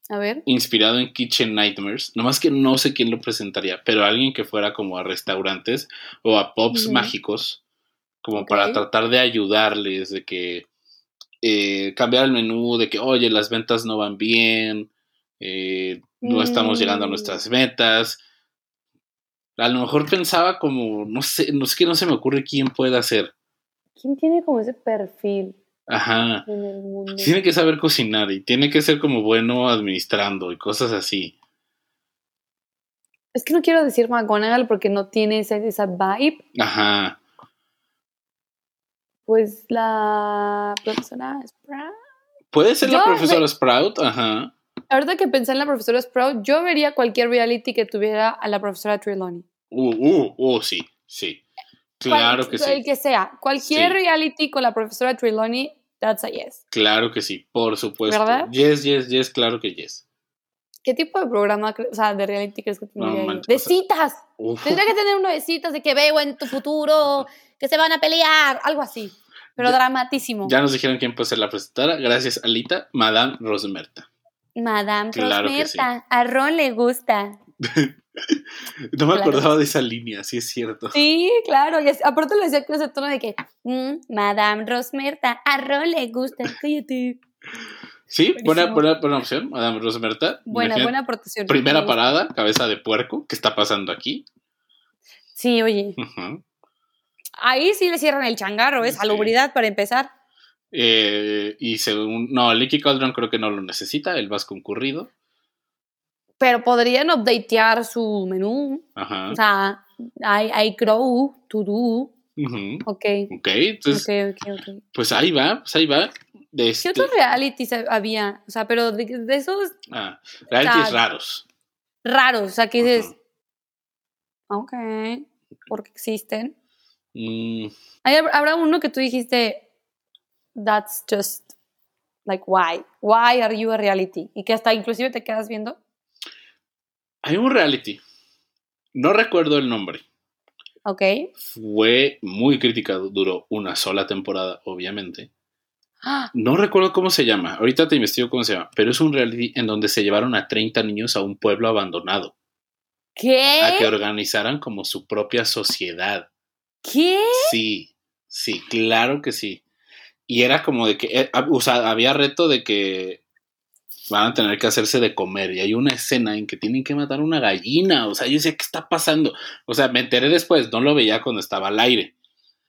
a ver, inspirado en Kitchen Nightmares. Nomás que no sé quién lo presentaría, pero alguien que fuera como a restaurantes o a pubs mágicos, como para tratar de ayudarles, de que eh, cambiar el menú, de que, oye, las ventas no van bien, eh, no estamos llegando a Mm. nuestras metas. A lo mejor pensaba como, no sé, no sé que no se me ocurre quién pueda ser. ¿quién tiene como ese perfil Ajá. en el mundo? Tiene que saber cocinar y tiene que ser como bueno administrando y cosas así. Es que no quiero decir McGonagall porque no tiene esa, esa vibe, Ajá. Pues la profesora Sprout. Puede ser la profesora Sprout, ajá. Ahorita que pensé en la profesora Sprout, yo vería cualquier reality que tuviera a la profesora Trelawney. Uh, uh, uh, sí, sí. Claro Cual- que El sí. que sea. Cualquier Sí. reality con la profesora Trelawney, that's a yes. Claro que sí, por supuesto. ¿Verdad? Yes, yes, yes, claro que yes. ¿Qué tipo de programa, o sea, de reality crees que tendría? No de citas. Uf. Tendría que tener uno de citas de que veo en tu futuro, que se van a pelear, algo así. Pero Ya- dramatísimo. Ya nos dijeron quién puede ser la presentadora. Gracias, Alita. Madame Rosmerta. Madame Claro Rosmerta, a Ron le gusta. No me Claro. acordaba de esa línea, sí es cierto. Sí, claro. Y aparte lo decía con ese tono de que, "Mm, Madame Rosmerta, a Ron le gusta. Cállate. Sí, buena, buena, buena opción, Madame Rosmerta. Buena, Imagínate, buena aportación. Primera parada, cabeza de puerco. ¿Qué está pasando aquí? Sí, oye. Ahí sí le cierran el changarro, es Sí. salubridad para empezar. Eh, y según. No, Licky Cauldron creo que no lo necesita, el más concurrido. Pero podrían updatear su menú. Ajá. O sea, hay, hay Crow, To Do. Ujú. Ok. Ok, entonces, Ok, ok, pues ahí va, pues ahí va. ¿Qué este, otros realities había? O sea, pero de, de esos ah, realities o sea, raros. raros. O sea, que dices, Ujú. ok, porque existen. Mm, Habrá uno que tú dijiste, that's just, like, why? Why are you a reality? Y que hasta inclusive te quedas viendo. hay un reality. No recuerdo el nombre. Ok. Fue muy criticado, duró una sola temporada, obviamente. Ah, No recuerdo cómo se llama, ahorita te investigo cómo se llama, pero es un reality en donde se llevaron a 30 niños a un pueblo abandonado, ¿Qué? a que organizaran como su propia sociedad. ¿Qué? Sí, sí, claro que sí. Y era como de que, eh, o sea, había reto de que van a tener que hacerse de comer y hay una escena en que tienen que matar una gallina, o sea, yo decía, ¿qué está pasando? O sea, me enteré después, no lo veía cuando estaba al aire,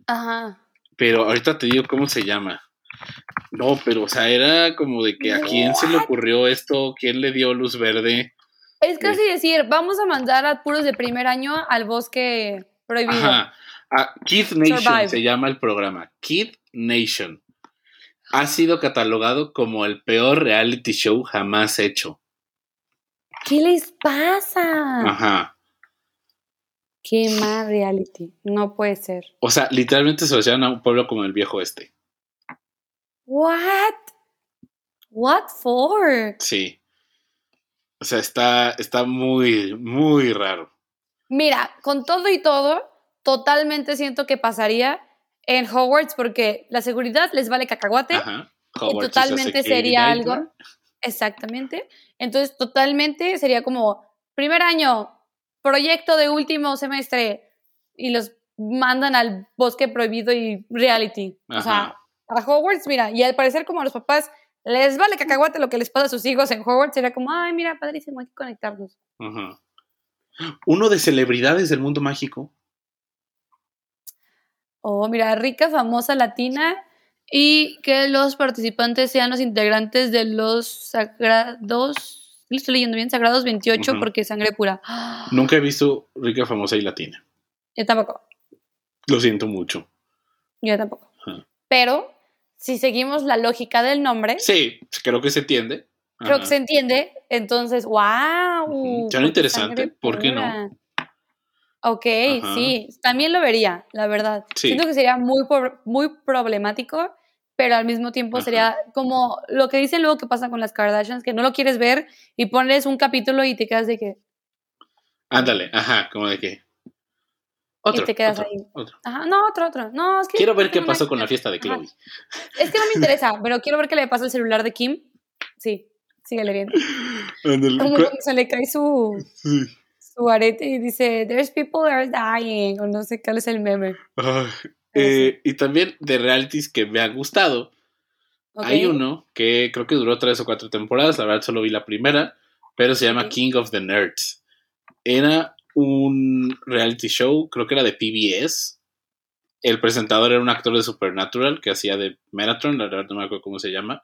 Ajá. pero ahorita te digo cómo se llama. No, pero, o sea, era como de que a quién se le ocurrió esto, quién le dio luz verde. Es casi decir, vamos a mandar a puros de primer año al bosque prohibido. Ajá. Ah, Kid Nation Survive. se llama el programa. Kid Nation. Ha sido catalogado como el peor reality show jamás hecho. ¿Qué les pasa? Ajá. Qué mal reality. No puede ser. O sea, literalmente se lo llevan a un pueblo como el viejo este. What? What for? Sí. O sea, está, está muy, muy raro. Mira, con todo y todo, totalmente siento que pasaría en Hogwarts porque la seguridad les vale cacahuate. Ajá. y totalmente sería algo. Exactamente. Entonces, totalmente sería como primer año, proyecto de último semestre y los mandan al bosque prohibido y reality. O sea, Ajá. a Hogwarts, mira, y al parecer como a los papás les vale cacahuate lo que les pasa a sus hijos en Hogwarts, sería como, ay, mira, padrísimo, hay que conectarnos. Ajá. Uno de celebridades del mundo mágico. Oh, mira, rica, famosa, latina y que los participantes sean los integrantes de los sagrados, lo estoy leyendo bien, sagrados 28 Ujú. porque sangre pura. Nunca he visto rica, famosa y latina. Yo tampoco, Lo siento mucho. yo tampoco. Ajá. Pero si seguimos la lógica del nombre, Sí, creo que se entiende. creo Ajá. que se entiende. Entonces, wow. Suena interesante, ¿por qué no? Ok, Ajá. sí, también lo vería, la verdad. Sí. Siento que sería muy, muy problemático, pero al mismo tiempo Ajá. sería como lo que dicen luego que pasa con las Kardashians, que no lo quieres ver y pones un capítulo y te quedas de que, Ándale, ajá, como de que. Otro, te quedas otro, ahí. otro. ajá, no, otro, otro. No, es que Quiero ver qué pasó una- con la fiesta de Ajá. Chloe. Es que no me interesa, pero quiero ver qué le pasa al celular de Kim. Sí, síguele viendo. Ándale, Como se le cae su, sí. Su arete y dice, there's people that are dying, o no sé cuál es el meme. Eh, y también de realities que me han gustado. Hay uno que creo que duró tres o cuatro temporadas, la verdad solo vi la primera, pero se llama. King of the Nerds. Era un reality show, creo que era de PBS. El presentador era un actor de Supernatural que hacía de Metatron, la verdad no me acuerdo cómo se llama.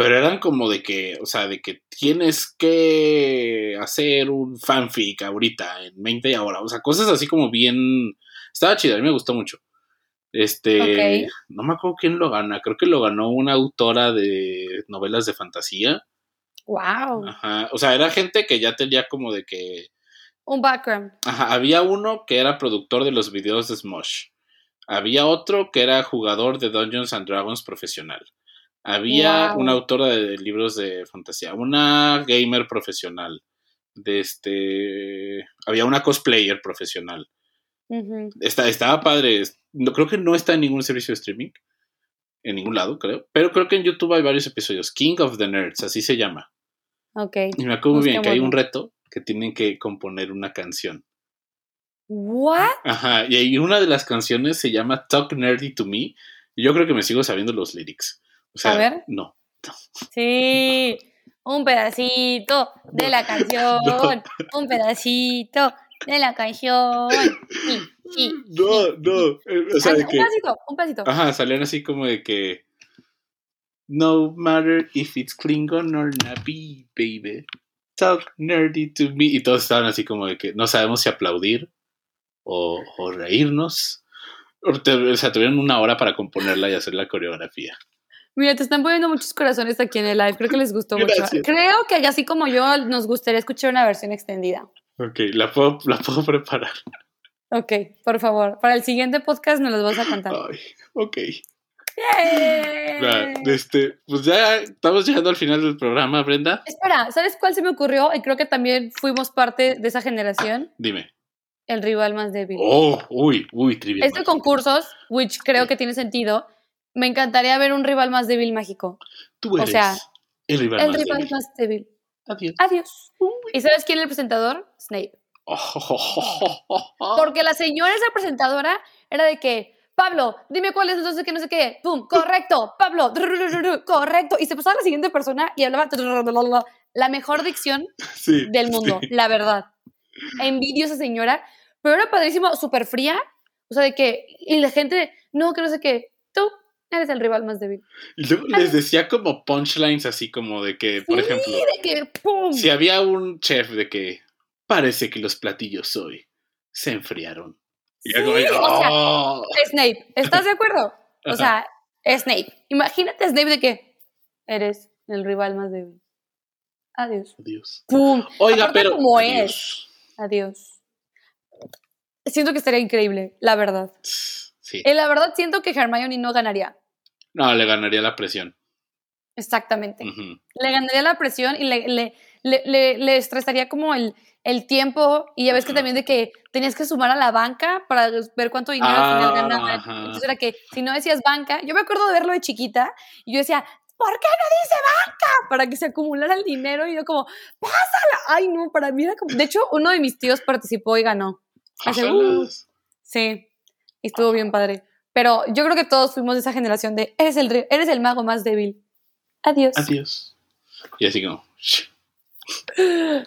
Pero eran como de que, o sea, de que tienes que hacer un fanfic ahorita, en 20 ahora. O sea, cosas así como bien. Estaba chido, a mí me gustó mucho. Este. No me acuerdo quién lo gana. Creo que lo ganó una autora de novelas de fantasía. Wow. Ajá. O sea, era gente que ya tenía como de que. Un background. Ajá. Había uno que era productor de los videos de Smosh. Había otro que era jugador de Dungeons and Dragons profesional. Había Wow. una autora de libros de fantasía. Una gamer profesional. De este. Había una cosplayer profesional. Está, estaba padre. No, creo que no está en ningún servicio de streaming. En ningún lado, creo. Pero creo que en YouTube hay varios episodios. King of the Nerds, así se llama. Ok. Y me acuerdo muy bien que hay un reto que tienen que componer una canción. ¿What? Ajá. Y una de las canciones se llama Talk Nerdy to Me. Y yo creo que me sigo sabiendo los lyrics. O sea, A ver. no. Sí. Un pedacito de la canción. No. Un pedacito de la canción. Sí, sí. No, no. Eh, O sea, Ah, de un que. pedacito, un pedacito. Ajá, salían así como de que. No matter if it's Klingon or Navi, baby. Talk nerdy to me. Y todos estaban así como de que no sabemos si aplaudir o, o reírnos. O, te- o sea, tuvieron una hora para componerla y hacer la coreografía. Mira, te están poniendo muchos corazones aquí en el live. Creo que les gustó Gracias. mucho. Creo que así como yo, nos gustaría escuchar una versión extendida. Ok, la puedo, la puedo preparar. Ok, por favor. Para el siguiente podcast nos los vas a cantar. Ay, ok. Este, pues ya estamos llegando al final del programa, Brenda. Espera, ¿sabes cuál se me ocurrió? Y creo que también fuimos parte de esa generación. Dime. El rival más débil. Oh, uy, uy, trivia. Este concursos, which creo que tiene sentido, me encantaría ver un rival más débil mágico. Tú eres sea, el rival el más rival débil. más débil. Adiós. Adiós. ¿Y sabes quién es el presentador? Snape. Porque la señora, esa presentadora, era de que, Pablo, dime cuál es entonces que no sé qué. Pum, correcto. Pablo, correcto. Y se pasaba a la siguiente persona y hablaba la mejor dicción Sí, del mundo, sí. la verdad. Envidio a esa señora, pero era padrísimo, súper fría. O sea, de que, y la gente, no, que no sé qué. Eres el rival más débil. Y luego les decía como punchlines así como de que, por Sí, ejemplo, de que, pum. si había un chef de que parece que los platillos hoy se enfriaron. Y yo Sí, o sea, "Oh". Snape, ¿estás de acuerdo? O sea, Snape. Imagínate a Snape de que eres el rival más débil. Adiós. Adiós. ¡Pum! Oiga, Aparte pero. como adiós. Adiós. Siento que estaría increíble, la verdad. Sí. Eh, la verdad siento que Hermione no ganaría. No, le ganaría la presión. Exactamente. Ujú. Le ganaría la presión y le, le, le, le- estresaría como el, el tiempo. Y ya ves que Ajá. también de que tenías que sumar a la banca para ver cuánto dinero al final Ah, ganaban. ajá. Entonces era que si no decías banca, yo me acuerdo de verlo de chiquita y yo decía, ¿por qué no dice banca? Para que se acumulara el dinero y yo como, pásala. Ay, no, para mí era como... De hecho, uno de mis tíos participó y ganó. Hace, uh. Sí, y estuvo bien padre. Pero yo creo que todos fuimos de esa generación de, eres el, re- eres el mago más débil. Adiós. Adiós. Y así como. 10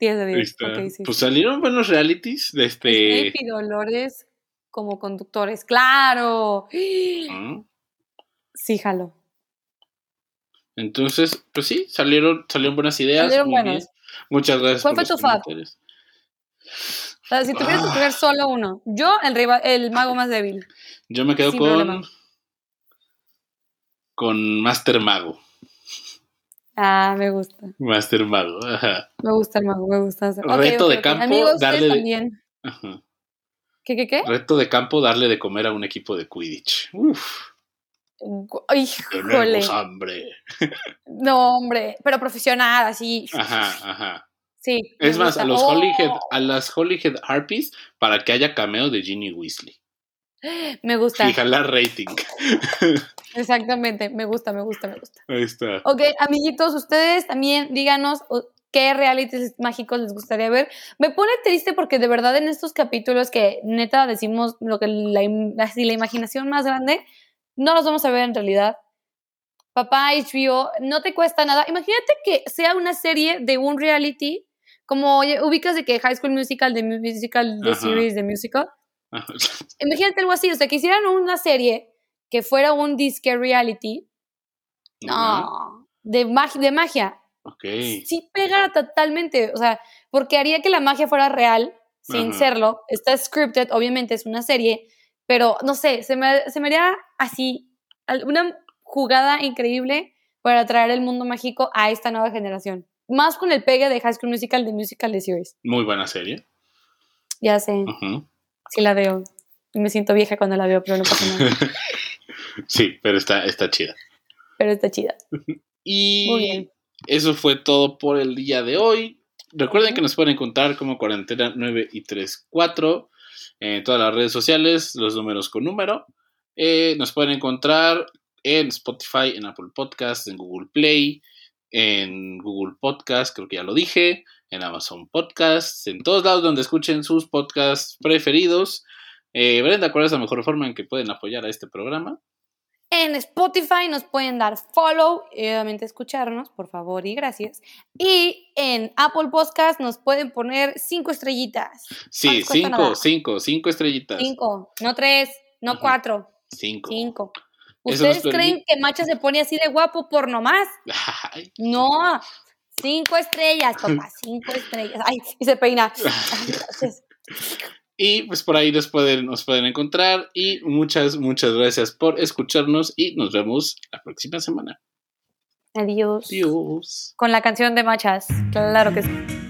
de ahí 10. está. Ok, sí. Pues salieron buenos realities de este. Snape y Dolores como conductores. ¡Claro! ¿no? Sí, jalo. Entonces, pues sí, salieron, salieron buenas ideas. Salieron bien. Muchas gracias ¿Cuál por fue los tu fab? Comentarios. O sea, si tuvieras que Ah. escoger solo uno, yo, el, rival, el mago más débil. Yo me quedo Sin con. problema. con Master Mago. Ah, me gusta. Master Mago, ajá. Me gusta el mago, me gusta. Reto de campo, Amigos, darle de- también. Ajá. ¿Qué, qué, qué? Reto de campo, darle de comer a un equipo de Quidditch. Uf, Híjole. tenemos hambre. No, hombre, pero profesional, así. Ajá, ajá. Sí. Es más, gusta. a los Oh, Holyhead, a las Holyhead Harpies para que haya cameo de Ginny Weasley. Me gusta. Rating. Exactamente, me gusta, me gusta, me gusta. Ahí está. Ok, amiguitos, ustedes también díganos qué realities mágicos les gustaría ver. Me pone triste porque de verdad en estos capítulos que neta decimos lo que la, la imaginación más grande, no los vamos a ver en realidad. Papá HBO, no te cuesta nada. Imagínate que sea una serie de un reality, como ubicas de que High School Musical, de musical, Ajá. series, de musical. Ajá. Imagínate algo así, o sea, que hicieran una serie que fuera un disque reality. Ajá. No, de, mag- de magia. Ok. Sí pega totalmente, o sea, porque haría que la magia fuera real, sin serlo. Está scripted, obviamente es una serie, pero no sé, se me, se me haría así, una jugada increíble para traer el mundo mágico a esta nueva generación. Más con el pegue de High School Musical, de Musical, de Series. Muy buena serie. Ya sé, Ujú. sí la veo. Me siento vieja cuando la veo, pero no pasa nada. sí, pero está, está chida. pero está chida. Y Muy bien. eso fue todo por el día de hoy. Recuerden que nos pueden encontrar como cuarentena 9 y 34 en todas las redes sociales, los números con número. Eh, nos pueden encontrar en Spotify, en Apple Podcasts, en Google Play, en Google Podcast, creo que ya lo dije, en Amazon Podcasts, en todos lados donde escuchen sus podcasts preferidos. Eh, Brenda, ¿cuál es la mejor forma en que pueden apoyar a este programa? En Spotify nos pueden dar follow y obviamente escucharnos, por favor y gracias. Y en Apple Podcast nos pueden poner cinco estrellitas. Sí, cinco, nada. cinco, cinco estrellitas. Cinco, no tres, no Ujú. cuatro, Cinco. cinco. ¿Ustedes creen que Macha se pone así de guapo por nomás? Ay, No, cinco estrellas, papá, cinco estrellas. Ay, y se peina. Y pues por ahí nos pueden, nos pueden encontrar. Y muchas, muchas gracias por escucharnos. Y nos vemos la próxima semana. Adiós. Adiós. Con la canción de Machas, claro que sí.